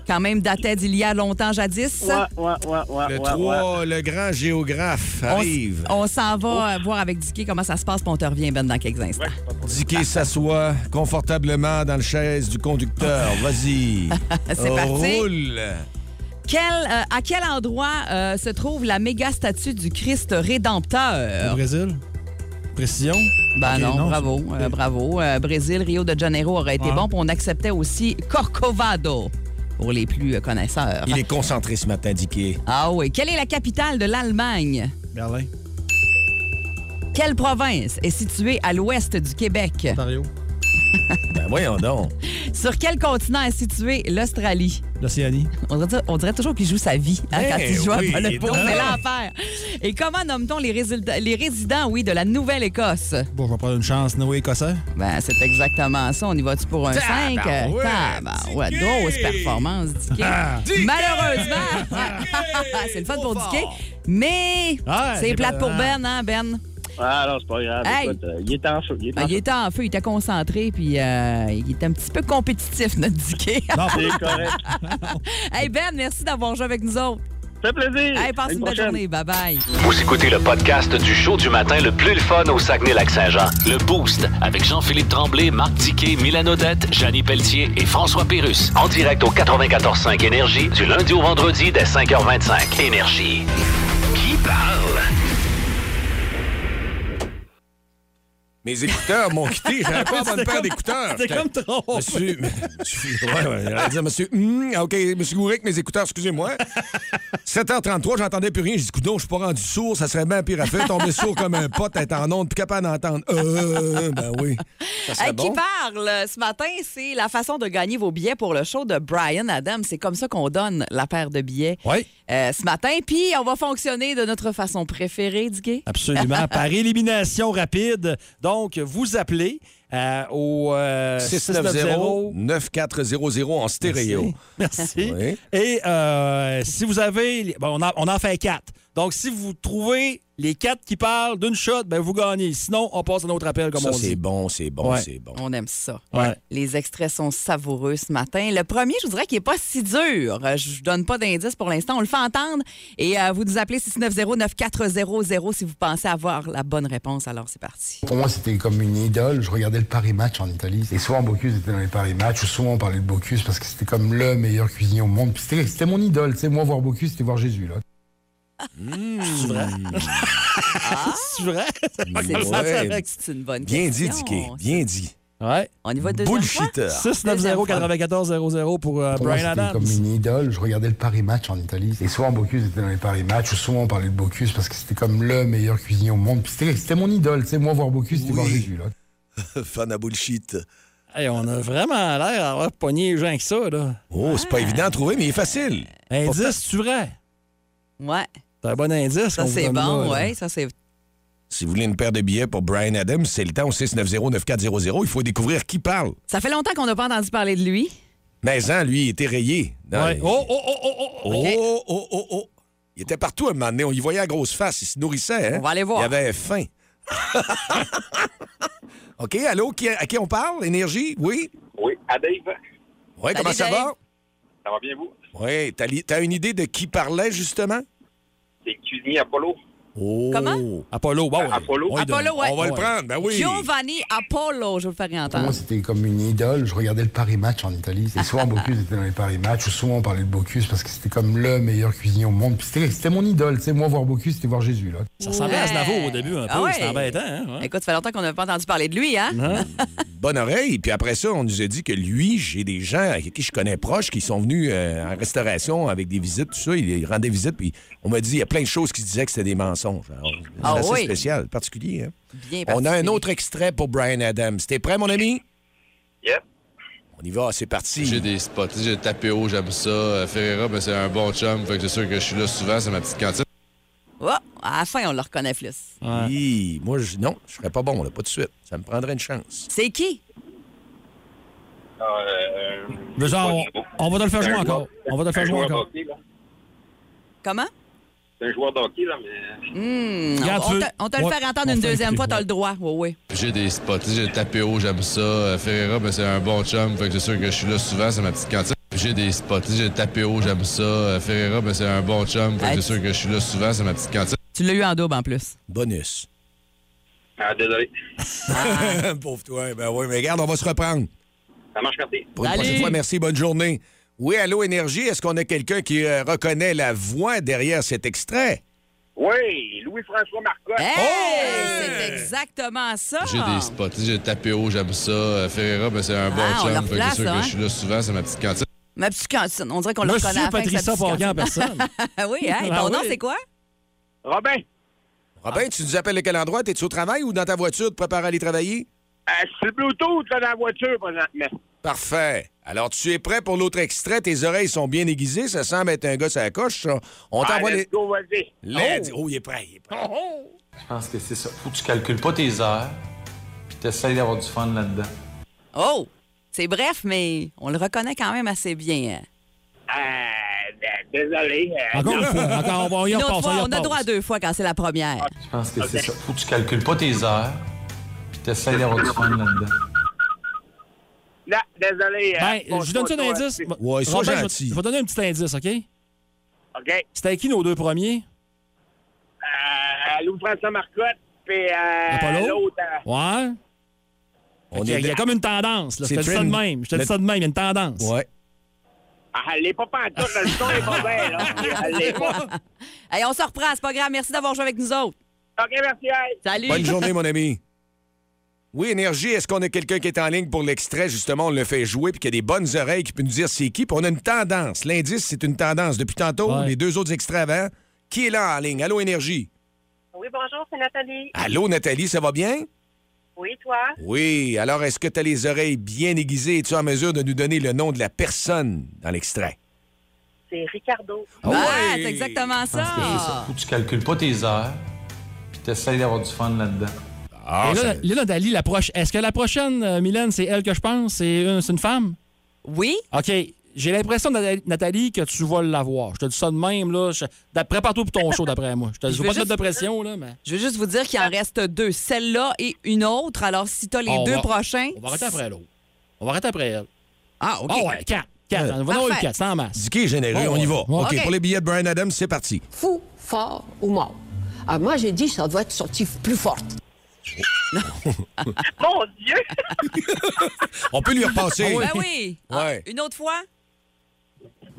quand même, datait d'il y a longtemps jadis. Ouais, ouais, ouais, ouais. Le ouais, 3, le grand géographe arrive. on s'en va euh, voir avec Dicky comment ça se passe, puis on te revient, Ben, dans quelques instants. Dicky s'assoit confortablement dans le chaise du conducteur. Vas-y. C'est parti. Roule. Quel, euh, à quel endroit euh, se trouve la méga statue du Christ Au rédempteur? Brésil? Précision? Ben non, non, bravo, euh, bravo. Euh, Brésil, Rio de Janeiro aurait été Ouais. bon, puis on acceptait aussi Corcovado pour les plus euh, connaisseurs. Il est concentré ce matin, Dicky. Ah oui. Quelle est la capitale de l'Allemagne? Berlin. Quelle province est située à l'ouest du Québec? Ontario. Ben voyons donc. Sur quel continent est située l'Australie? L'Océanie. On dirait, on dirait toujours qu'il joue sa vie hein, quand Eh il joue à le pot. donc? C'est l'enfer. Et comment nomme-t-on les, résultats- les résidents, oui, de la Nouvelle-Écosse? Bon, je vais prendre une chance, Noé Écossais. Ben, c'est exactement ça. On y va-tu pour un 5? Tabarouette, ouais, grosse performance, Dicky. Dicky! Malheureusement, c'est le fun pour Dicky, mais Ouais, c'est plate pour Ben, hein, Ben? Ah non, c'est pas grave. Hey. Écoute, euh, il est en feu. Il est Ben, en il feu. était en feu, il était concentré, puis euh, il était un petit peu compétitif, notre Dicky. Non, C'est correct. hey, Ben, merci d'avoir joué avec nous autres. Ça fait plaisir. Hey, passe À une belle journée. Bye-bye. Vous écoutez le podcast du show du matin le plus le fun au Saguenay-Lac-Saint-Jean. Le Boost avec Jean-Philippe Tremblay, Marc Tiquet, Milan Odette, Janine Pelletier et François Pérus. En direct au 94.5 Énergie du lundi au vendredi dès 5h25. Énergie. Qui parle? Mes écouteurs m'ont quitté. J'avais pas une bonne paire d'écouteurs. C'était comme trop. Monsieur. monsieur- ouais, ouais, j'allais dire, monsieur. hum, OK, monsieur Gourek, mes écouteurs, excusez-moi. 7h33, j'entendais plus rien. J'ai dit, coudonc, je suis pas rendu sourd, ça serait bien pire à faire. Tomber sourd comme un pote, être en onde, puis capable d'entendre. Euh, ben oui. Ça Qui bon. parle euh, ce matin, c'est la façon de gagner vos billets pour le show de Brian Adams. C'est comme ça qu'on donne la paire de billets Oui, euh, ce matin. Puis on va fonctionner de notre façon préférée, Dicky. absolument. Par élimination rapide. Donc, vous appelez euh, au euh, 690-9400 en stéréo. Merci. Oui. Et euh, si vous avez. bon, on, en, on en fait quatre. Donc, si vous trouvez les quatre qui parlent d'une shot, ben vous gagnez. Sinon, on passe à notre appel, comme Ça, on c'est dit. bon, c'est bon, Ouais. c'est bon. On aime ça. Ouais. Les extraits sont savoureux ce matin. Le premier, je vous dirais qu'il n'est pas si dur. Euh, Je ne donne pas d'indice pour l'instant. On le fait entendre. Et euh, vous nous appelez 690-9400 si vous pensez avoir la bonne réponse. Alors, c'est parti. Pour moi, c'était comme une idole. Je regardais le Paris Match en Italie. Et souvent, Bocuse était dans les Paris Match. Ou souvent, on parlait de Bocuse parce que c'était comme le meilleur cuisinier au monde. Puis C'était c'était mon idole. Moi, voir Bocuse, c'était voir Jésus. Là. C'est vrai? C'est vrai? C'est Ouais. c'est une bonne Bien dit. Dicky. Bien dit. Ouais. On y va deuxième fois? Bullshitter. 690-9400 pour euh, Brian Adams. comme une idole. Je regardais le Paris Match en Italie. Et souvent, Bocuse était dans les Paris Match. Ou souvent, on parlait de Bocuse parce que c'était comme le meilleur cuisinier au monde. Puis C'était mon idole. Tu sais, moi, voir Bocuse, c'était Oui. voir Jésus. Là. Fan à bullshit. Hey, on a vraiment l'air d'avoir pogné les gens avec ça, là. Oh, c'est pas évident à trouver, mais il est facile. Indice, tu vrai? Ouais. C'est un bon indice. Ça, c'est bon. Ouais, ça, c'est. Si vous voulez une paire de billets pour Brian Adams, c'est le temps au 690-9400. Il faut découvrir qui parle. Ça fait longtemps qu'on n'a pas entendu parler de lui. Mais hein, lui, il était rayé. Non, Ouais. il- Oh, oh, oh, oh, oh. Oh, oh, oh, oh, oh. Il était partout à un moment donné. On y voyait la grosse face. Il se nourrissait. Hein? On va aller voir. Il avait faim. OK, allô, qui- à qui on parle? Énergie? Oui? Oui, à Dave. Oui, comment ça Dave. va? Ça va bien, vous? Oui, t'as li- t'as une idée de qui parlait, justement? C'est cuisinier Apollo. Oh. Comment? Apollo, bon. Apollo? On. Apollo, ouais. On va le prendre, ben oui. Giovanni Apollo, je vous le ferai Pour moi, entendre. c'était comme une idole. Je regardais le Paris Match en Italie. Et souvent, Bocuse était dans les Paris Match. Ou souvent, on parlait de Bocuse parce que c'était comme le meilleur cuisinier au monde. Puis c'était c'était mon idole. Tu sais, moi, voir Bocuse, c'était voir Jésus. Là. Ça ressemblait à Znavour au début un peu. Ah ouais. C'était embêtant. Hein? ouais. Écoute, ça fait longtemps qu'on n'avait pas entendu parler de lui, hein? Bonne oreille. Puis après ça, on nous a dit que lui, j'ai des gens avec qui je connais proches qui sont venus euh, en restauration avec des visites, tout ça. Ils rendaient visite, puis on m'a dit, il y a plein de choses qui disaient que c'était des mensonges. Alors, C'est Ah assez oui. spécial, particulier. hein? Bien On a un autre extrait pour Brian Adams. T'es prêt, mon ami? Yep. On y va, c'est parti. J'ai des spots. J'ai le tapéo, j'aime ça. Euh, Ferreira, ben, c'est un bon chum. Fait que c'est sûr que je suis là souvent, c'est ma petite cantine. Oh, à la fin, on le reconnaît plus. Hi, moi, je, non, je serais pas bon, là, pas de suite. Ça me prendrait une chance. C'est qui? Euh, Mais genre, on, on va te le faire jouer encore. On va te le faire jouer encore. Comment? C'est un joueur d'hockey, là, mais... Hmm, on, te, on te le fait entendre une deuxième fois, t'as le droit. Oui, oui. J'ai des spots. J'ai le tapéo, j'aime ça. Euh, Ferreira, ben, c'est un bon chum. Fait que c'est sûr que je suis là souvent, c'est ma petite cantine. J'ai des spots. J'ai le tapéo, j'aime ça. Euh, Ferreira, ben, c'est un bon chum. Fait Hey, que c'est sûr que je suis là souvent, c'est ma petite cantine. Tu l'as eu en double en plus. Bonus. Ah, désolé. Pauvre toi. Ben oui, mais regarde, on va se reprendre. Ça marche, merci. Pour une prochaine fois, merci, bonne journée. Oui, allô, Énergie, est-ce qu'on a quelqu'un qui euh, reconnaît la voix derrière cet extrait? Oui, Louis-François Marcotte. Hey! C'est exactement ça. J'ai des spots. J'ai le tapéo, j'aime ça. Euh, Ferreira, ben, c'est un bon Ah, chum. Fait que sûr hein? que je suis là souvent, c'est ma petite cantine. Ma petite cantine. On dirait qu'on le reconnaît à Monsieur la fin avec sa Patricia cantine. personne. oui, hein? Ah Ton nom, oui. c'est quoi? Robin, Robin, tu nous appelles de quel endroit? T'es-tu au travail ou dans ta voiture, te préparer à aller travailler? euh, c'est le Bluetooth là, dans la voiture présentement. Parfait. Alors, tu es prêt pour l'autre extrait? Tes oreilles sont bien aiguisées. Ça semble être un gars à la coche, ça. On Ah, t'envoie les... go, Oh, il est prêt, il est prêt. Je pense que c'est ça. Faut que tu calcules pas tes heures, puis t'essayes d'avoir du fun là-dedans. Oh! C'est bref, mais on le reconnaît quand même assez bien. Euh, d- désolé. euh, Encore une fois. Encore, on va y y on a droit à deux fois quand c'est la première. Je pense que c'est ça. Faut que tu calcules pas tes heures, puis t'essayes d'avoir du fun là-dedans. Non, désolé. euh, Ben, bon, je donne-tu un toi, indice? Ouais, sois je vais-. Je vais donner un petit indice, OK? OK. C'était qui nos deux premiers? Euh, Louis-François Marcotte, puis euh, Apollo? l'autre... euh, Ouais. On il, y a, est il y a comme une tendance. Là. Je C'est te dis ça de même. Je te dis Le- ça de même. Il y a une tendance. Ouais. Ah, elle l'est pas pantoute, le son est pas bien, là. Elle l'est pas. Hey, on se reprend, c'est pas grave. Merci d'avoir joué avec nous autres. OK, merci, hey. Salut! Bonne journée, mon ami. Oui, Énergie, est-ce qu'on a quelqu'un qui est en ligne pour l'extrait? Justement, on le fait jouer, puis qu'il y a des bonnes oreilles qui peut nous dire c'est qui. Puis on a une tendance. L'indice, c'est une tendance. Depuis tantôt, Ouais. les deux autres extraits avant. Qui est là en ligne? Allô, Énergie? Oui, bonjour, c'est Nathalie. Allô, Nathalie, ça va bien? Oui, toi? Oui. Alors, est-ce que tu as les oreilles bien aiguisées? Es-tu en mesure de nous donner le nom de la personne dans l'extrait? C'est Ricardo. Ah, ouais. c'est exactement ça. que tu calcules pas tes heures, puis t'essayes d'avoir du fun là-dedans. Ah, Et là, ça- là, Nathalie, la proche... est-ce que la prochaine, euh, Mylène, c'est elle que je pense? C'est une, c'est une femme? Oui? OK. J'ai l'impression, Nathalie- que tu vas l'avoir. Je te dis ça de même, là. Je... Prépare-toi pour ton show, d'après moi. Je te dis, Je je veux pas te juste- mettre de pression, là, mais... Je veux juste vous dire qu'il en reste deux. Celle-là et une autre. Alors, si t'as les On deux va- prochains. On va arrêter après l'autre. On va arrêter après elle. Ah, OK. Ah ouais, quatre. Quatre. On va dans le Parfait. quatre, sans masse. Qui est généreux, Bon, on y va. OK. pour les billets de Brian Adams, c'est parti. Fou, fort ou mort. Ah, moi, j'ai dit ça doit être sorti plus forte. Mon Dieu! On peut lui repasser. Ben oui. Ah, Ouais. Une autre fois?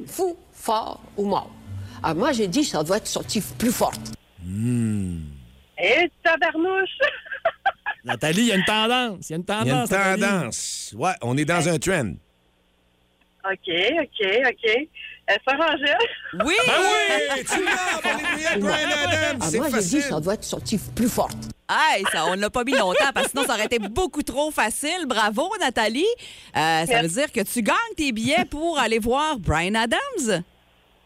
Fou, fort ou mort. Ah, moi, j'ai dit ça doit être sorti plus forte. Et tabarnouche! Nathalie, il y a une tendance. Il y a une Il y a une tendance. Nathalie. tendance. Ouais, on est dans un trend. OK, OK, OK. Elle s'arrangeait. Oui! Ben oui! Tu l'as Adams! Ah, C'est moi, j'ai dit ça doit être sorti plus forte. Hey, ça, on l'a pas mis longtemps parce que sinon, ça aurait été beaucoup trop facile. Bravo, Nathalie. Euh, ça veut dire que tu gagnes tes billets pour aller voir Brian Adams.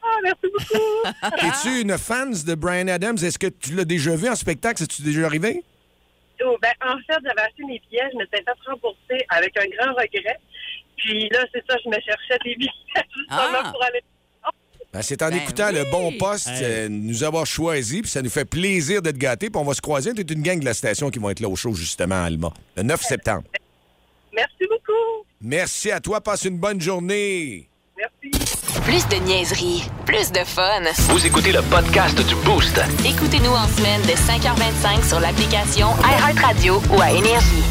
Ah, merci beaucoup. Es-tu une fan de Brian Adams? Est-ce que tu l'as déjà vu en spectacle? C'est-tu déjà arrivé? Oh, ben, en fait, j'avais acheté mes billets, je m'étais fait rembourser avec un grand regret. Puis là, c'est ça, je me cherchais des billets justement Ah. pour aller. Ben, c'est en Ben écoutant oui. le bon poste, Hey. euh, nous avoir choisi, puis ça nous fait plaisir de te gâter, puis on va se croiser. T'es une gang de la station qui vont être là au show, justement, à Alma, le 9 septembre. Merci beaucoup. Merci à toi, passe une bonne journée. Plus de niaiserie, plus de fun. Vous écoutez le podcast du Boost. Écoutez-nous en semaine de 5h25 sur l'application iHeartRadio ou à Énergie.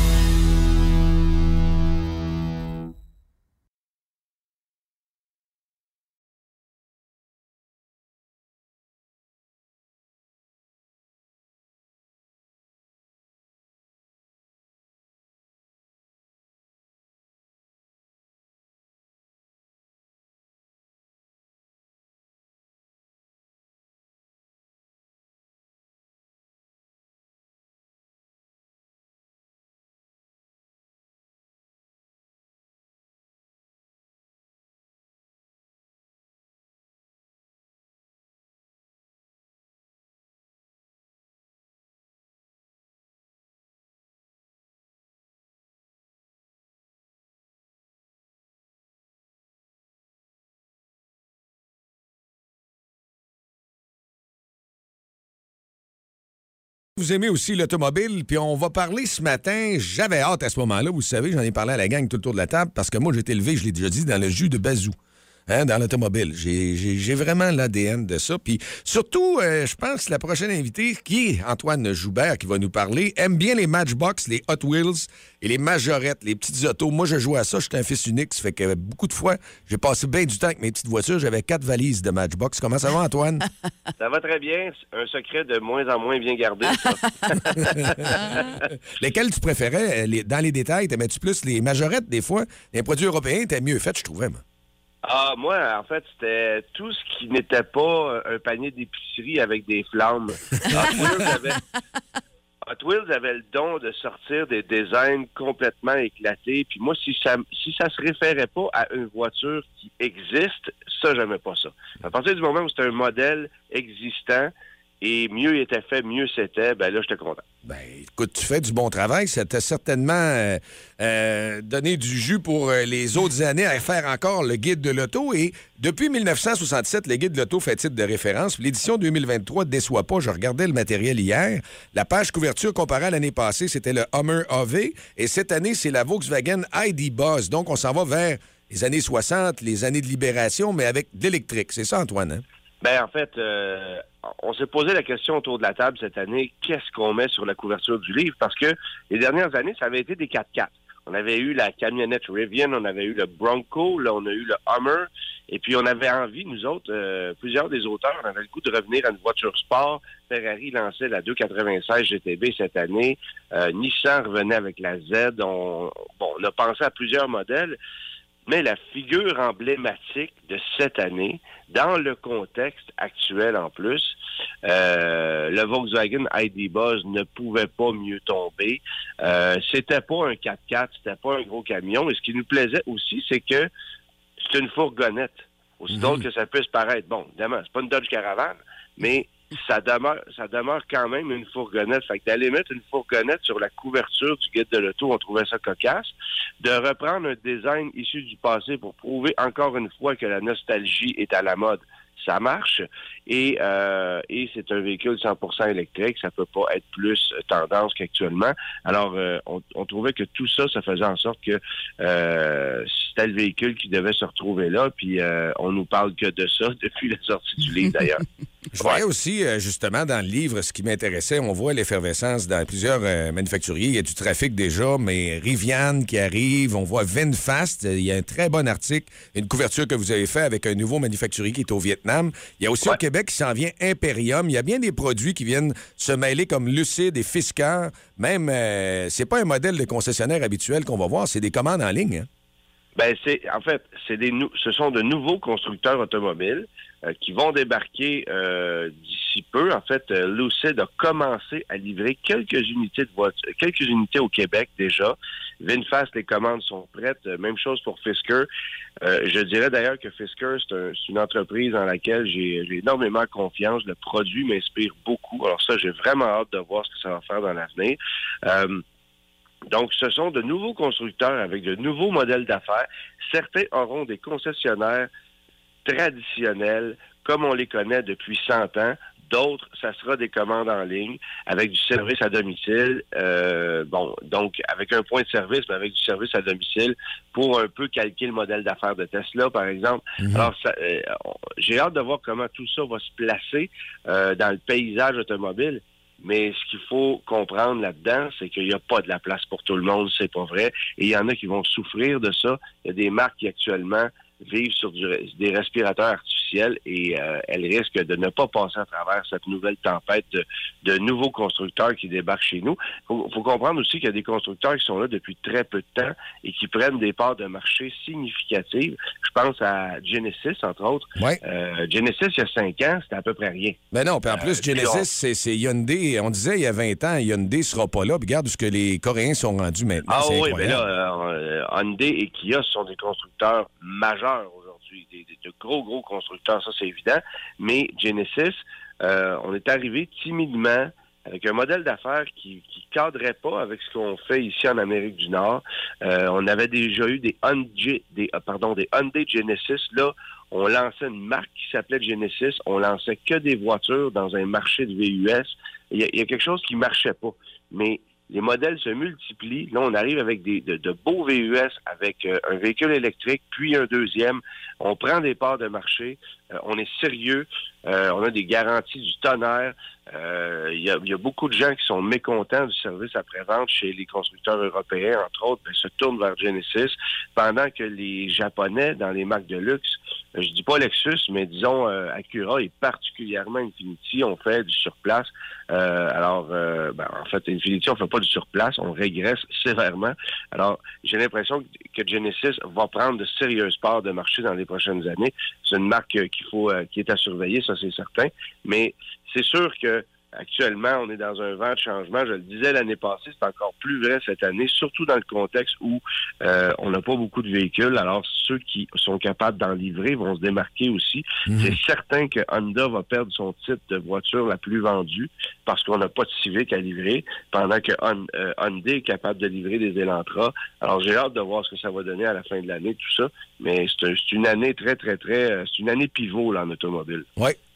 Vous aimez aussi l'automobile, puis on va parler ce matin. J'avais hâte à ce moment-là, vous savez, j'en ai parlé à la gang tout autour de la table, parce que moi, été élevé, je l'ai déjà dit, dans le jus de bazou. Hein, dans l'automobile. J'ai- vraiment l'ADN de ça. Puis surtout, euh, je pense que la prochaine invitée, qui est Antoine Joubert, qui va nous parler, aime bien les Matchbox, les Hot Wheels et les majorettes, les petites autos. Moi, je joue à ça. J'étais un fils unique. Ça fait que beaucoup de fois, j'ai passé bien du temps avec mes petites voitures. J'avais quatre valises de Matchbox. Comment ça va, Antoine? Ça va très bien. Un secret de moins en moins bien gardé, ça. Lesquels tu préférais? euh, les- dans les détails, t'aimais-tu plus les majorettes, des fois? Les produits européens étaient mieux faits, je trouvais, moi. Ah, moi, en fait, c'était tout ce qui n'était pas un panier d'épicerie avec des flammes. Hot Wheels avait, Hot Wheels avait le don de sortir des designs complètement éclatés. Puis moi, si ça si ça se référait pas à une voiture qui existe, ça, j'aimais pas ça. À partir du moment où c'était un modèle existant et mieux il était fait, mieux c'était, ben là, j'étais content. Ben, écoute, tu fais du bon travail. Ça t'a certainement euh, euh, donné du jus pour euh, les autres années à faire encore le guide de l'auto. Et depuis 1967, le guide de l'auto fait titre de référence. L'édition 2023 ne déçoit pas. Je regardais le matériel hier. La page couverture comparée à l'année passée, c'était le Hummer AV. Et cette année, c'est la Volkswagen ID Buzz. Donc, on s'en va vers les années 60, les années de libération, mais avec de l'électrique. C'est ça, Antoine? hein? Ben en fait, on s'est posé la question autour de la table cette année, qu'est-ce qu'on met sur la couverture du livre? Parce que les dernières années, ça avait été des 4x4. On avait eu la camionnette Rivian, on avait eu le Bronco, là on a eu le Hummer, et puis on avait envie, nous autres, euh, plusieurs des auteurs, on avait le goût de revenir à une voiture sport. Ferrari lançait la 296 GTB cette année, Euh, Nissan revenait avec la Z. On, bon, on a pensé à plusieurs modèles. Mais la figure emblématique de cette année, dans le contexte actuel en plus, euh, le Volkswagen ID Buzz ne pouvait pas mieux tomber. Euh, c'était pas un 4x4, c'était pas un gros camion. Et ce qui nous plaisait aussi, c'est que c'est une fourgonnette. Aussi drôle que ça puisse paraître. Bon, évidemment, c'est pas une Dodge Caravan, mais ça demeure, ça demeure quand même une fourgonnette. Fait que d'aller mettre une fourgonnette sur la couverture du guide de l'auto, on trouvait ça cocasse. De reprendre un design issu du passé pour prouver encore une fois que la nostalgie est à la mode, ça marche. Et, euh, et c'est un véhicule 100% électrique. Ça peut pas être plus tendance qu'actuellement. Alors, euh, on, trouvait que tout ça, ça faisait en sorte que euh, c'était le véhicule qui devait se retrouver là. Puis, euh, on nous parle que de ça depuis la sortie du livre, d'ailleurs. Je voyais aussi, euh, justement, dans le livre, ce qui m'intéressait, on voit l'effervescence dans plusieurs euh, manufacturiers. Il y a du trafic déjà, mais Rivian qui arrive, on voit Vinfast. Il y a un très bon article, une couverture que vous avez fait avec un nouveau manufacturier qui est au Vietnam. Il y a aussi au Québec qui s'en vient Imperium. Il y a bien des produits qui viennent se mêler comme Lucide et Fisker. Même, euh, c'est pas un modèle de concessionnaire habituel qu'on va voir, c'est des commandes en ligne. hein. Ben c'est en fait c'est des ce sont de nouveaux constructeurs automobiles euh, qui vont débarquer euh, d'ici peu. En fait, euh, Lucid a commencé à livrer quelques unités de voitures, quelques unités au Québec déjà. Vinfast, les commandes sont prêtes. Euh, Même chose pour Fisker. Euh, je dirais d'ailleurs que Fisker, c'est un- une entreprise dans laquelle j'ai j'ai énormément confiance. Le produit m'inspire beaucoup. Alors ça, j'ai vraiment hâte de voir ce que ça va faire dans l'avenir. Donc, ce sont de nouveaux constructeurs avec de nouveaux modèles d'affaires. Certains auront des concessionnaires traditionnels comme on les connaît depuis 100 ans. D'autres, ça sera des commandes en ligne avec du service à domicile. Euh, bon, donc avec un point de service, mais avec du service à domicile pour un peu calquer le modèle d'affaires de Tesla, par exemple. Alors, ça, euh, j'ai hâte de voir comment tout ça va se placer euh, dans le paysage automobile. Mais ce qu'il faut comprendre là-dedans, c'est qu'il n'y a pas de la place pour tout le monde, c'est pas vrai. Et il y en a qui vont souffrir de ça. Il y a des marques qui actuellement vivent sur des respirateurs artificiels et euh, elles risquent de ne pas passer à travers cette nouvelle tempête de, de nouveaux constructeurs qui débarquent chez nous. Il faut, faut comprendre aussi qu'il y a des constructeurs qui sont là depuis très peu de temps et qui prennent des parts de marché significatives. Je pense à Genesis, entre autres. Euh, Genesis, il y a cinq ans, c'était à peu près rien. Ben non, puis en plus, Euh, puis Genesis, on- c'est- Hyundai. On disait il y a 20 ans, Hyundai sera pas là. Puis regarde ce que les Coréens sont rendus maintenant. Ah oui, mais incroyable. là, Hyundai et Kia sont des constructeurs majeurs de gros, gros constructeurs, ça c'est évident. Mais Genesis, euh, on est arrivé timidement avec un modèle d'affaires qui qui cadrait pas avec ce qu'on fait ici en Amérique du Nord. Euh, on avait déjà eu des Hyundai, des, euh, pardon, des Hyundai Genesis. Là, on lançait une marque qui s'appelait Genesis. On lançait que des voitures dans un marché de VUS. Il y a, y a quelque chose qui marchait pas. Mais les modèles se multiplient. Là, on arrive avec des, de, de beaux VUS, avec euh, un véhicule électrique, puis un deuxième. On prend des parts de marché. Euh, on est sérieux. Euh, on a des garanties du tonnerre. Euh, Il y, a, y a beaucoup de gens qui sont mécontents du service après-vente chez les constructeurs européens, entre autres, ben, se tournent vers Genesis, pendant que les Japonais, dans les marques de luxe, je dis pas Lexus, mais disons euh, Acura et particulièrement Infiniti, ont fait du surplace. Euh, alors, euh, ben, en fait, Infiniti, on fait pas du surplace, on régresse sévèrement. Alors, j'ai l'impression que Genesis va prendre de sérieuses parts de marché dans les prochaines années. C'est une marque euh, qu'il faut, euh, qui est à surveiller, c'est certain. Mais c'est sûr que actuellement, on est dans un vent de changement. Je le disais l'année passée, c'est encore plus vrai cette année, surtout dans le contexte où euh, on n'a pas beaucoup de véhicules. Alors, ceux qui sont capables d'en livrer vont se démarquer aussi. C'est certain que Honda va perdre son titre de voiture la plus vendue parce qu'on n'a pas de Civic à livrer, pendant que Hon- euh, Hyundai est capable de livrer des Elantra. Alors, j'ai hâte de voir ce que ça va donner à la fin de l'année, tout ça. Mais c'est un- c'est une année très, très, très... euh, C'est une année pivot, là, en automobile.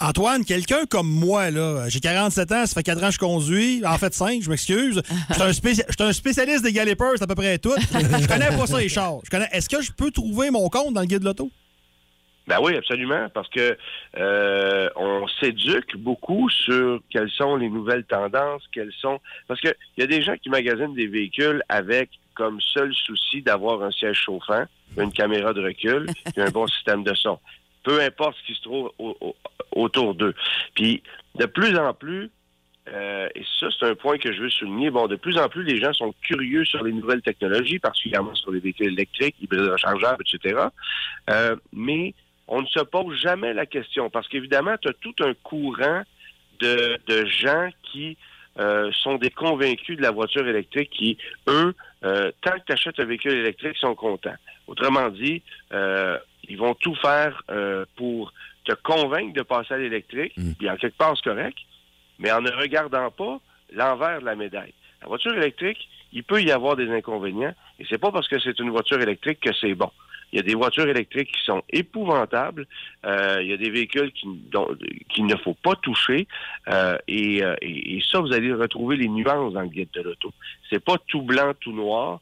Antoine, quelqu'un comme moi, là, j'ai 47 ans, ça fait 4 ans que je conduis. En fait, 5, je m'excuse. Je suis un, spécialiste des galipers, c'est à peu près tout. Je connais pas ça, les chars. Est-ce que je peux trouver mon compte dans le guide de l'auto? Ben oui, absolument, parce que euh, on s'éduque beaucoup sur quelles sont les nouvelles tendances, quelles sont parce que il y a des gens qui magasinent des véhicules avec comme seul souci d'avoir un siège chauffant, une caméra de recul, et un bon système de son. Peu importe ce qui se trouve au- au- autour d'eux. Puis de plus en plus, euh, et ça, c'est un point que je veux souligner. Bon, de plus en plus, les gens sont curieux sur les nouvelles technologies, particulièrement sur les véhicules électriques, hybrides rechargeables, etc. Euh, mais on ne se pose jamais la question parce qu'évidemment, tu as tout un courant de, gens qui euh, sont des convaincus de la voiture électrique qui, eux, tant que tu achètes un véhicule électrique, sont contents. Autrement dit, euh, ils vont tout faire euh, pour te convaincre de passer à l'électrique, puis en quelque part, c'est correct, mais en ne regardant pas l'envers de la médaille. La voiture électrique, il peut y avoir des inconvénients, et c'est pas parce que c'est une voiture électrique que c'est bon. Il y a des voitures électriques qui sont épouvantables. Euh, il y a des véhicules qu'il ne faut pas toucher. Euh, et, et- et ça, vous allez retrouver les nuances dans le guide de l'auto. C'est pas tout blanc, tout noir.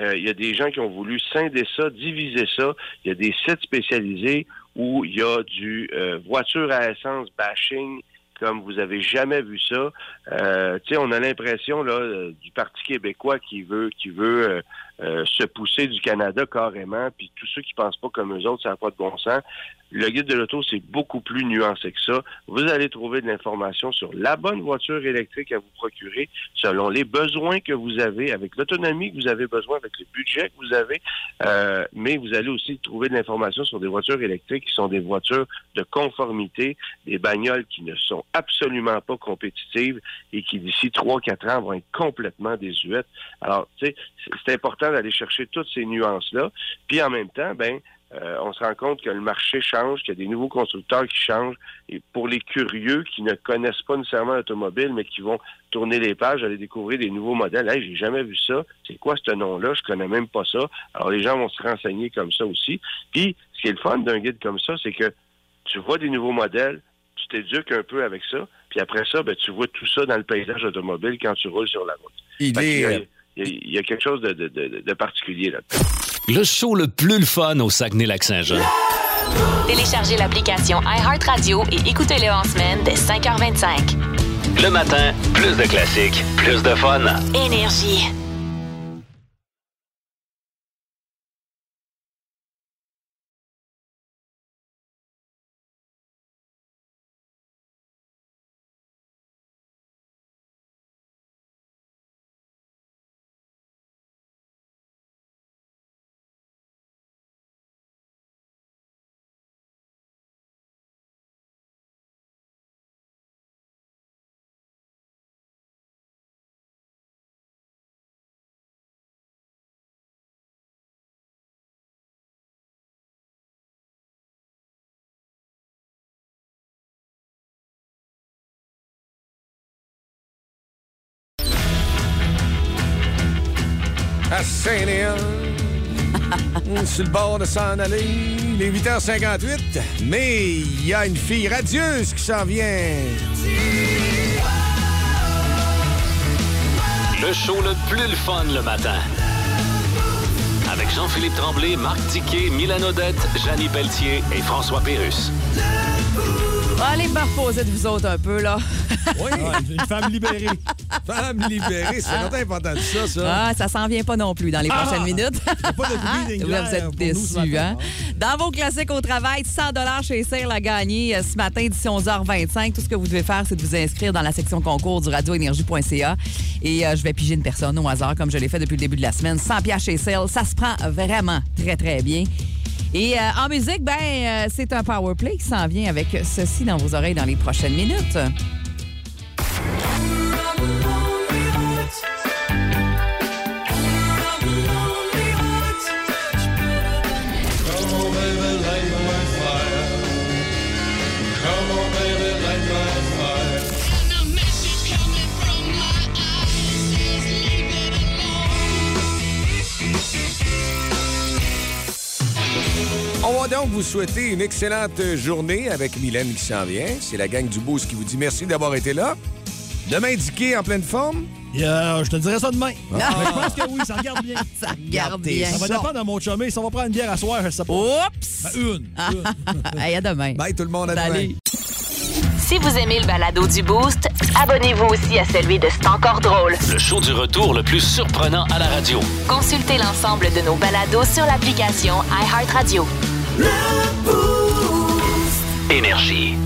Euh, il y a des gens qui ont voulu scinder ça, diviser ça. Il y a des sites spécialisés où il y a du euh, voiture à essence bashing comme vous avez jamais vu ça. Euh, on a l'impression là euh, du Parti québécois qui veut qui veut euh, euh, se pousser du Canada carrément, puis tous ceux qui pensent pas comme eux autres, ça n'a pas de bon sens. Le guide de l'auto, c'est beaucoup plus nuancé que ça. Vous allez trouver de l'information sur la bonne voiture électrique à vous procurer, selon les besoins que vous avez, avec l'autonomie que vous avez besoin, avec le budget que vous avez. Euh, mais vous allez aussi trouver de l'information sur des voitures électriques qui sont des voitures de conformité, des bagnoles qui ne sont absolument pas compétitives et qui d'ici 3-4 ans vont être complètement désuètes. Alors, tu sais, c'est- c'est important d'aller chercher toutes ces nuances-là. Puis en même temps, ben, euh, on se rend compte que le marché change, qu'il y a des nouveaux constructeurs qui changent. Et pour les curieux qui ne connaissent pas nécessairement l'automobile, mais qui vont tourner les pages, aller découvrir des nouveaux modèles. Hey, j'ai jamais vu ça. C'est quoi ce nom-là? Je connais même pas ça. Alors les gens vont se renseigner comme ça aussi. Puis, ce qui est le fun d'un guide comme ça, c'est que tu vois des nouveaux modèles, tu t'éduques un peu avec ça, puis après ça, ben, tu vois tout ça dans le paysage automobile quand tu roules sur la route. Il est- il y, a- il y a quelque chose de, de- de- de particulier là Le show le plus le fun au Saguenay-Lac-Saint-Jean. Téléchargez l'application iHeartRadio et écoutez-le en semaine dès 5h25. Le matin, plus de classiques, plus de fun. Énergie. À Saint-Léon. sur le bord de s'en aller. Il est 8h58. Mais il y a une fille radieuse qui s'en vient. Le show le plus le fun le matin. Avec Jean-Philippe Tremblay, Marc Tiquet, Milan Odette, Janine Pelletier et François Pérus. Allez me reposer de vous autres un peu, là. Oui, une femme libérée. Femme libérée, c'est longtemps important de ça, ça. Ah, ça s'en vient pas non plus dans les Ah! prochaines minutes. pas de bruit Vous êtes déçus, hein? Dans vos classiques au travail, 100 chez Sale à gagner euh, ce matin d'ici 11h25. Tout ce que vous devez faire, c'est de vous inscrire dans la section concours du radioénergie.ca et euh, je vais piger une personne au hasard comme je l'ai fait depuis le début de la semaine. 100 piastres chez Sale, ça se prend vraiment très, très bien. Et euh, en musique, ben, euh, c'est un power play qui s'en vient avec ceci dans vos oreilles dans les prochaines minutes. Donc vous souhaiter une excellente journée avec Mylène qui s'en vient. C'est la gang du Boost qui vous dit merci d'avoir été là. Demain, Dicky en pleine forme? je te dirais ça demain. Ah. Mais je pense que oui, ça regarde bien. ça regarde bien. Ça va dépendre de mon chumé. Si on va prendre une bière à soir, je sais pas. Oups! Ben, une. Hey, à demain. Bye tout le monde, à Salut. demain. Si vous aimez le balado du Boost, abonnez-vous aussi à celui de C'est encore drôle. Le show du retour le plus surprenant à la radio. Consultez l'ensemble de nos balados sur l'application iHeartRadio. Énergie.